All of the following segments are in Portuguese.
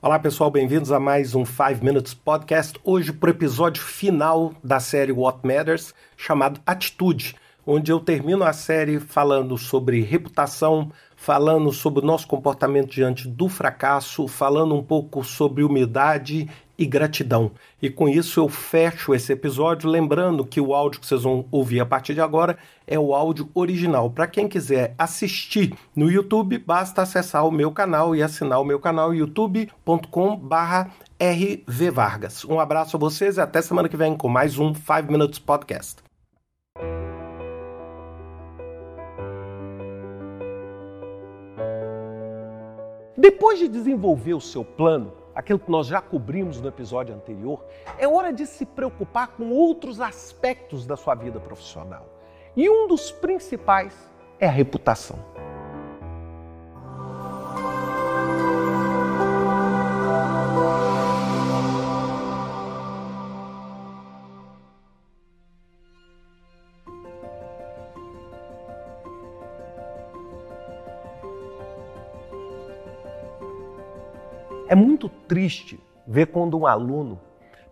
Olá pessoal, bem-vindos a mais um 5 Minutes Podcast. Hoje para o episódio final da série What Matters, chamado Atitude, onde eu termino a série falando sobre reputação, falando sobre o nosso comportamento diante do fracasso, falando um pouco sobre humildade e gratidão. E com isso eu fecho esse episódio, lembrando que o áudio que vocês vão ouvir a partir de agora é o áudio original. Para quem quiser assistir no YouTube, basta acessar o meu canal e assinar o meu canal youtube.com/rvvargas. Um abraço a vocês e até semana que vem com mais um 5 Minutes Podcast. Depois de desenvolver o seu plano, aquilo que nós já cobrimos no episódio anterior, é hora de se preocupar com outros aspectos da sua vida profissional. E um dos principais é a reputação. É muito triste ver quando um aluno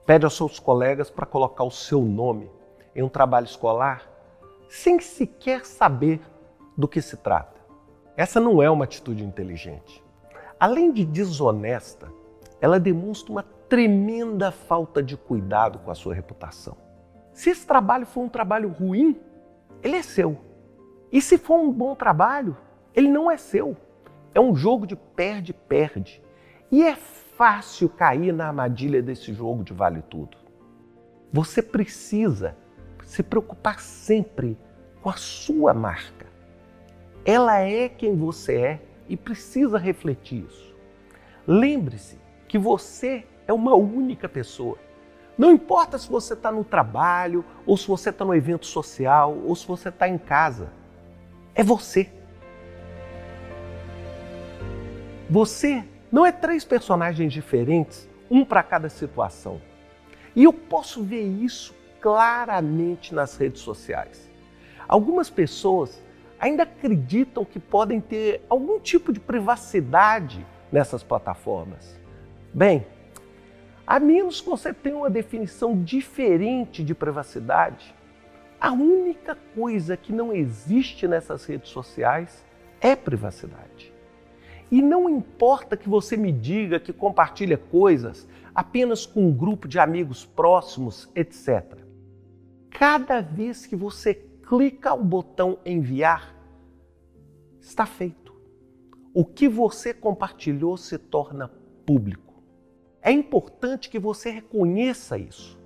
pede aos seus colegas para colocar o seu nome em um trabalho escolar sem sequer saber do que se trata. Essa não é uma atitude inteligente. Além de desonesta, ela demonstra uma tremenda falta de cuidado com a sua reputação. Se esse trabalho for um trabalho ruim, ele é seu. E se for um bom trabalho, ele não é seu. É um jogo de perde-perde. E é fácil cair na armadilha desse jogo de vale tudo. Você precisa se preocupar sempre com a sua marca. Ela é quem você é e precisa refletir isso. Lembre-se que você é uma única pessoa. Não importa se você está no trabalho, ou se você está no evento social, ou se você está em casa. É você. Você não é três personagens diferentes, um para cada situação. E eu posso ver isso claramente nas redes sociais. Algumas pessoas ainda acreditam que podem ter algum tipo de privacidade nessas plataformas. Bem, a menos que você tenha uma definição diferente de privacidade, a única coisa que não existe nessas redes sociais é privacidade. E não importa que você me diga que compartilha coisas apenas com um grupo de amigos próximos, etc. Cada vez que você clica o botão enviar, está feito. O que você compartilhou se torna público. É importante que você reconheça isso.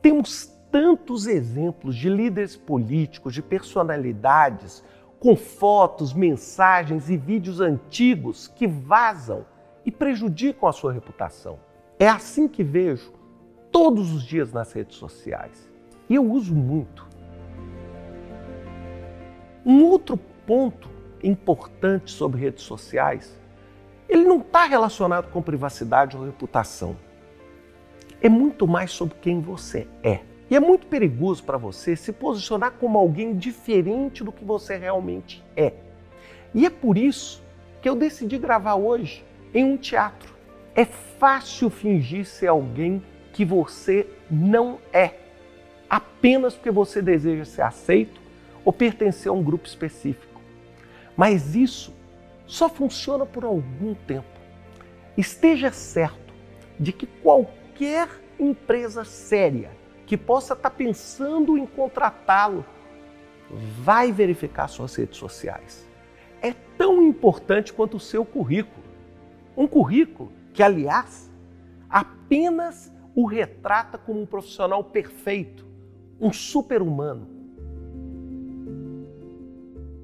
Temos tantos exemplos de líderes políticos, de personalidades com fotos, mensagens e vídeos antigos que vazam e prejudicam a sua reputação. É assim que vejo todos os dias nas redes sociais. E eu uso muito. Um outro ponto importante sobre redes sociais, ele não está relacionado com privacidade ou reputação. É muito mais sobre quem você é. E é muito perigoso para você se posicionar como alguém diferente do que você realmente é. E é por isso que eu decidi gravar hoje em um teatro. É fácil fingir ser alguém que você não é, apenas porque você deseja ser aceito ou pertencer a um grupo específico. Mas isso só funciona por algum tempo. Esteja certo de que qualquer empresa séria que possa estar tá pensando em contratá-lo, vai verificar suas redes sociais. É tão importante quanto o seu currículo. Um currículo que, aliás, apenas o retrata como um profissional perfeito, um super-humano.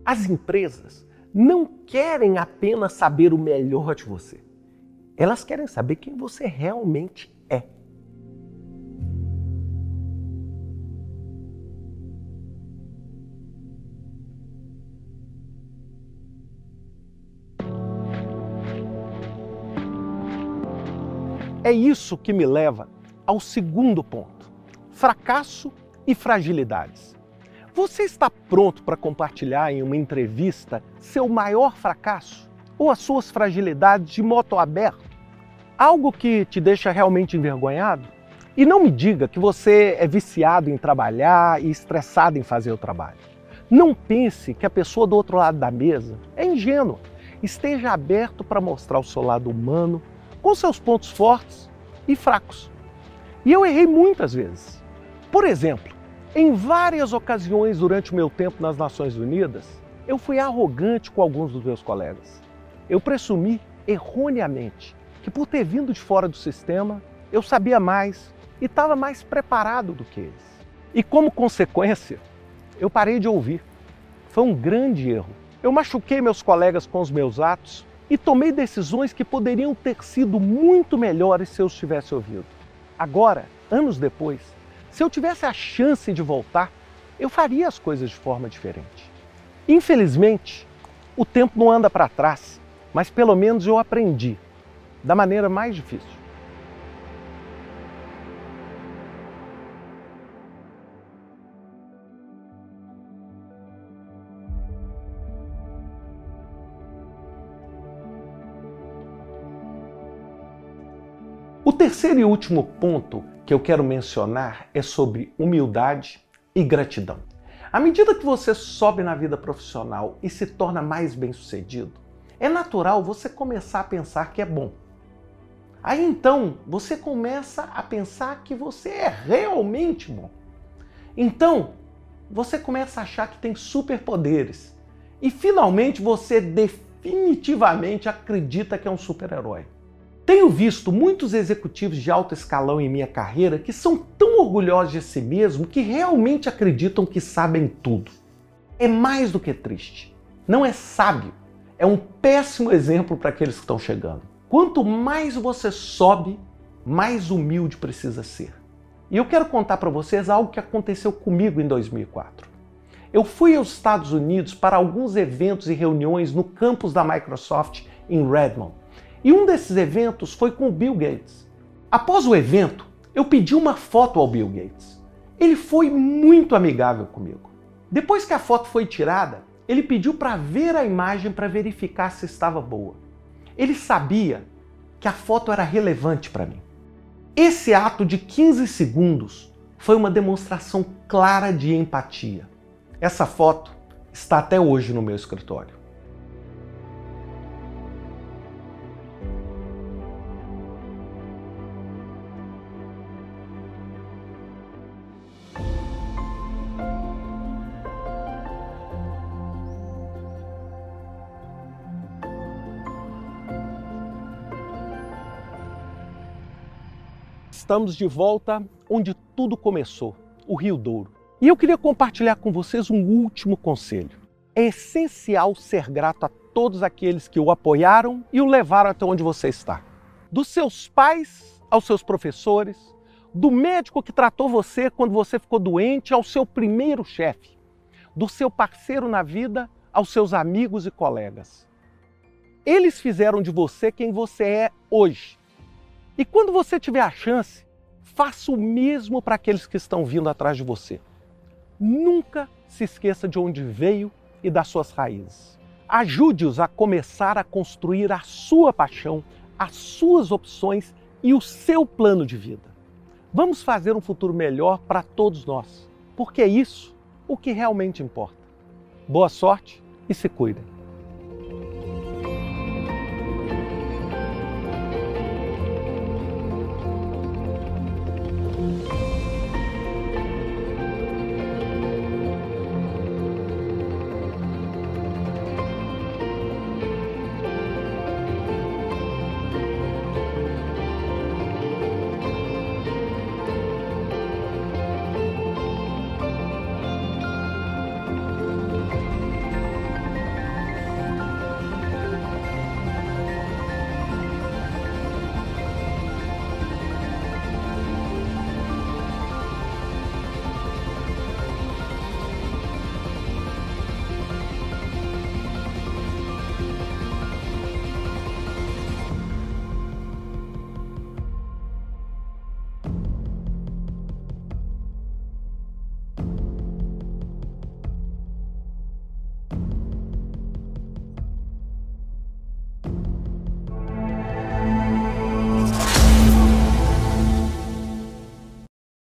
As empresas não querem apenas saber o melhor de você. Elas querem saber quem você realmente é. Isso que me leva ao segundo ponto: fracasso e fragilidades. Você está pronto para compartilhar em uma entrevista seu maior fracasso ou as suas fragilidades de moto aberto? Algo que te deixa realmente envergonhado? E não me diga que você é viciado em trabalhar e estressado em fazer o trabalho. Não pense que a pessoa do outro lado da mesa é ingênua. Esteja aberto para mostrar o seu lado humano, com seus pontos fortes e fracos. E eu errei muitas vezes. Por exemplo, em várias ocasiões durante o meu tempo nas Nações Unidas, eu fui arrogante com alguns dos meus colegas. Eu presumi erroneamente que por ter vindo de fora do sistema, eu sabia mais e estava mais preparado do que eles. E como consequência, eu parei de ouvir. Foi um grande erro. Eu machuquei meus colegas com os meus atos e tomei decisões que poderiam ter sido muito melhores se eu os tivesse ouvido. Agora, anos depois, se eu tivesse a chance de voltar, eu faria as coisas de forma diferente. Infelizmente, o tempo não anda para trás, mas pelo menos eu aprendi da maneira mais difícil. Terceiro e último ponto que eu quero mencionar é sobre humildade e gratidão. À medida que você sobe na vida profissional e se torna mais bem-sucedido, é natural você começar a pensar que é bom. Aí então você começa a pensar que você é realmente bom. Então você começa a achar que tem superpoderes. E finalmente você definitivamente acredita que é um super-herói. Tenho visto muitos executivos de alto escalão em minha carreira que são tão orgulhosos de si mesmos que realmente acreditam que sabem tudo. É mais do que triste. Não é sábio. É um péssimo exemplo para aqueles que estão chegando. Quanto mais você sobe, mais humilde precisa ser. E eu quero contar para vocês algo que aconteceu comigo em 2004. Eu fui aos Estados Unidos para alguns eventos e reuniões no campus da Microsoft em Redmond e um desses eventos foi com o Bill Gates. Após o evento, eu pedi uma foto ao Bill Gates. Ele foi muito amigável comigo. Depois que a foto foi tirada, ele pediu para ver a imagem para verificar se estava boa. Ele sabia que a foto era relevante para mim. Esse ato de 15 segundos foi uma demonstração clara de empatia. Essa foto está até hoje no meu escritório. Estamos de volta onde tudo começou, o Rio Douro. E eu queria compartilhar com vocês um último conselho. É essencial ser grato a todos aqueles que o apoiaram e o levaram até onde você está. Dos seus pais aos seus professores, do médico que tratou você quando você ficou doente ao seu primeiro chefe, do seu parceiro na vida aos seus amigos e colegas. Eles fizeram de você quem você é hoje e quando você tiver a chance, faça o mesmo para aqueles que estão vindo atrás de você. Nunca se esqueça de onde veio e das suas raízes. Ajude-os a começar a construir a sua paixão, as suas opções e o seu plano de vida. Vamos fazer um futuro melhor para todos nós, porque é isso o que realmente importa. Boa sorte e se cuidem.